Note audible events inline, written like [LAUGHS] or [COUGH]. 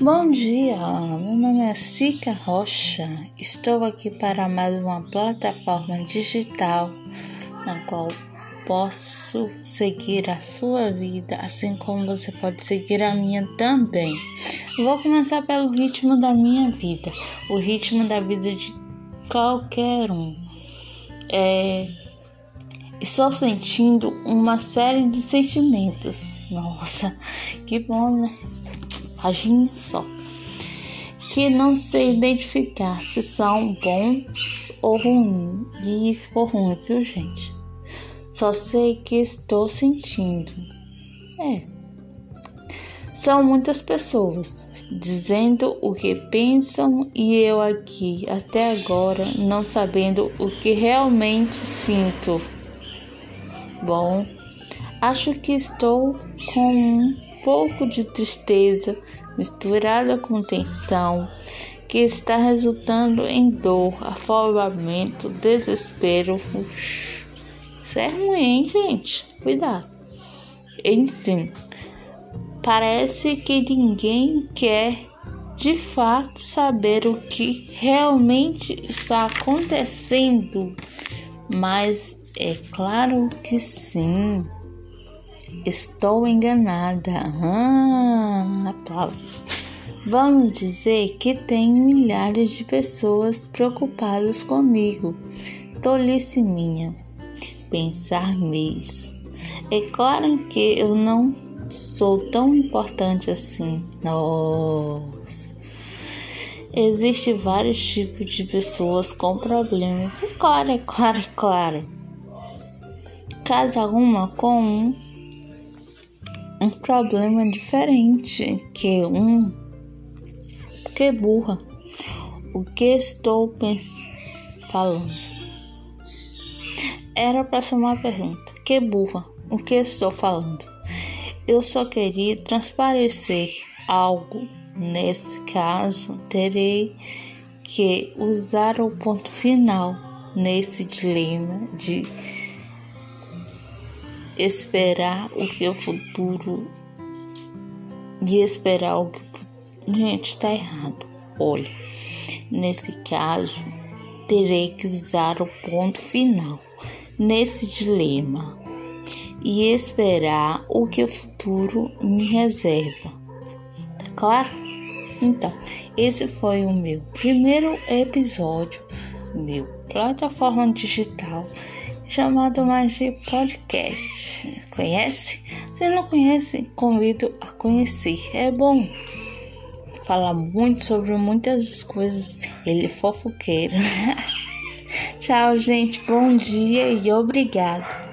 Bom dia, meu nome é Sica Rocha. Estou aqui para mais uma plataforma digital na qual posso seguir a sua vida, assim como você pode seguir a minha também. Vou começar pelo ritmo da minha vida, o ritmo da vida de qualquer um. É, estou sentindo uma série de sentimentos. Nossa, que bom, né? Imagine só. Que não sei identificar se são bons ou ruins. E ficou ruim, viu, gente? Só sei que estou sentindo. É. São muitas pessoas dizendo o que pensam e eu aqui até agora não sabendo o que realmente sinto. Bom, acho que estou com um pouco de tristeza misturada com tensão que está resultando em dor, afogamento, desespero. Isso é ruim, gente. Cuidado. Enfim, parece que ninguém quer de fato saber o que realmente está acontecendo, mas é claro que sim. Estou enganada. Ah, aplausos. Vamos dizer que tem milhares de pessoas preocupadas comigo. Tolice minha. Pensar mesmo. É claro que eu não sou tão importante assim. Nossa. Existem vários tipos de pessoas com problemas. É claro, é claro, é claro. Cada uma com um um problema diferente que um que burra. O que estou falando? Era para ser uma pergunta. Que burra. O que estou falando? Eu só queria transparecer algo. Nesse caso, terei que usar o ponto final nesse dilema de esperar o que o futuro de esperar o que gente está errado. Olha, nesse caso terei que usar o ponto final nesse dilema e esperar o que o futuro me reserva. Tá claro? Então, esse foi o meu primeiro episódio, meu plataforma digital chamado Magia Podcast. Conhece? Se não conhece, convido a conhecer. É bom. Fala muito sobre muitas coisas. Ele é fofoqueiro. [LAUGHS] Tchau, gente. Bom dia e obrigado.